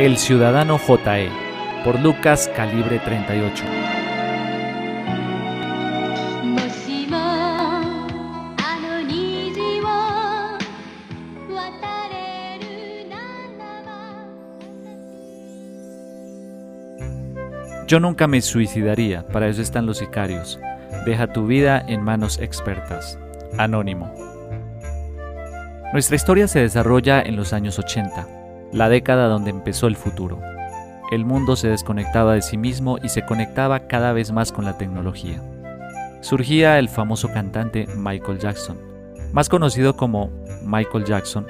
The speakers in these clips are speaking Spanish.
El Ciudadano JE, por Lucas Calibre 38. Yo nunca me suicidaría, para eso están los sicarios. Deja tu vida en manos expertas. Anónimo. Nuestra historia se desarrolla en los años 80, la década donde empezó el futuro. El mundo se desconectaba de sí mismo y se conectaba cada vez más con la tecnología. Surgía el famoso cantante Michael Jackson, más conocido como Michael Jackson.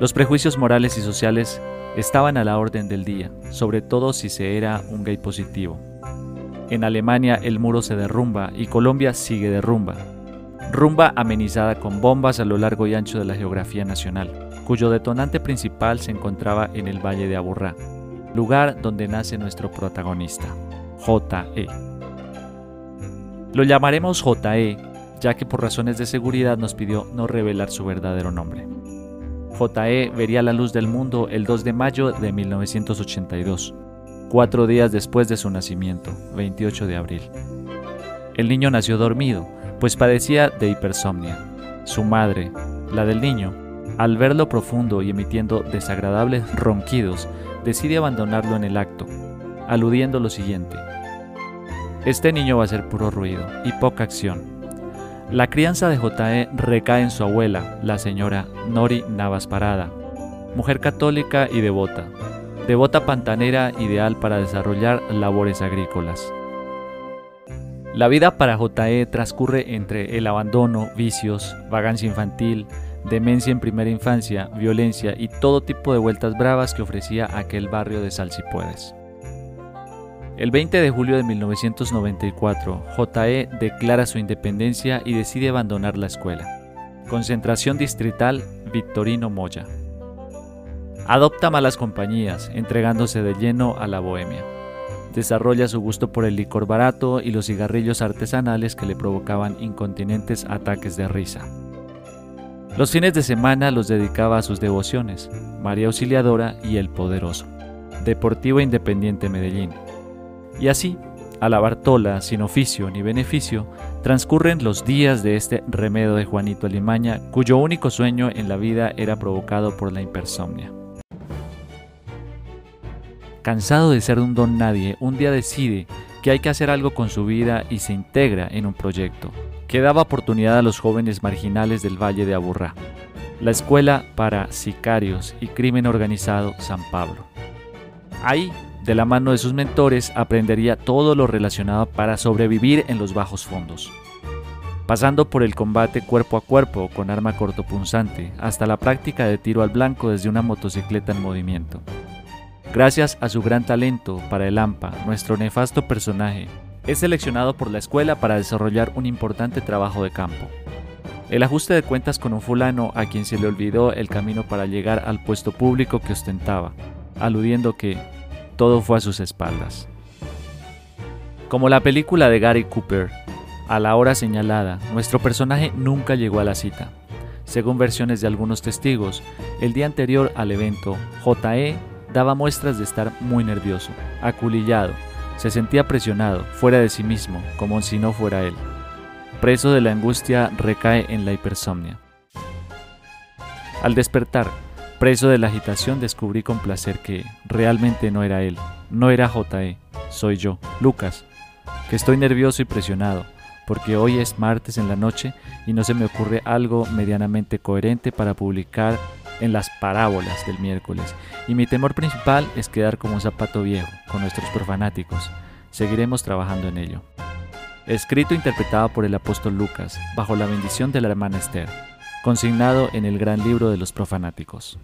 Los prejuicios morales y sociales estaban a la orden del día, sobre todo si se era un gay positivo. En Alemania el muro se derrumba y Colombia sigue de rumba. Amenizada con bombas a lo largo y ancho de la geografía nacional, cuyo detonante principal se encontraba en el Valle de Aburrá, lugar donde nace nuestro protagonista, JE. Lo llamaremos JE, ya que por razones de seguridad nos pidió no revelar su verdadero nombre. JE vería la luz del mundo el 2 de mayo de 1982, cuatro días después de su nacimiento, 28 de abril. El niño nació dormido, pues padecía de hipersomnia. Su madre, la del niño, al verlo profundo y emitiendo desagradables ronquidos, decide abandonarlo en el acto, aludiendo lo siguiente. Este niño va a ser puro ruido y poca acción, la crianza de JE recae en su abuela, la señora Nori Navas Parada, mujer católica y devota, devota pantanera ideal para desarrollar labores agrícolas. La vida para JE transcurre entre el abandono, vicios, vagancia infantil, demencia en primera infancia, violencia y todo tipo de vueltas bravas que ofrecía aquel barrio de Salsipuedes. El 20 de julio de 1994, JE declara su independencia y decide abandonar la escuela. Concentración distrital Victorino Moya. Adopta malas compañías, entregándose de lleno a la bohemia. Desarrolla su gusto por el licor barato y los cigarrillos artesanales que le provocaban incontinentes ataques de risa. Los fines de semana los dedicaba a sus devociones, María Auxiliadora y el Poderoso. Deportivo Independiente Medellín. Y así, a la Bartola, sin oficio ni beneficio, transcurren los días de este remedo de Juanito Alimaña, cuyo único sueño en la vida era provocado por la hipersomnia. Cansado de ser un don nadie, un día decide que hay que hacer algo con su vida y se integra en un proyecto que daba oportunidad a los jóvenes marginales del Valle de Aburrá, la Escuela para Sicarios y Crimen Organizado San Pablo. Ahí de la mano de sus mentores aprendería todo lo relacionado para sobrevivir en los bajos fondos, pasando por el combate cuerpo a cuerpo con arma cortopunzante hasta la práctica de tiro al blanco desde una motocicleta en movimiento. Gracias a su gran talento para el AMPA, nuestro nefasto personaje es seleccionado por la escuela para desarrollar un importante trabajo de campo. El ajuste de cuentas con un fulano a quien se le olvidó el camino para llegar al puesto público que ostentaba, aludiendo que todo fue a sus espaldas. Como la película de Gary Cooper, a la hora señalada, nuestro personaje nunca llegó a la cita. Según versiones de algunos testigos, el día anterior al evento, JE daba muestras de estar muy nervioso, aculillado, se sentía presionado, fuera de sí mismo, como si no fuera él. Preso de la angustia, recae en la hipersomnia. Al despertar, Preso de la agitación descubrí con placer que realmente no era él, no era JE, soy yo, Lucas, que estoy nervioso y presionado, porque hoy es martes en la noche y no se me ocurre algo medianamente coherente para publicar en las parábolas del miércoles, y mi temor principal es quedar como un zapato viejo con nuestros profanáticos. Seguiremos trabajando en ello. Escrito e interpretado por el apóstol Lucas, bajo la bendición de la hermana Esther, consignado en el gran libro de los profanáticos.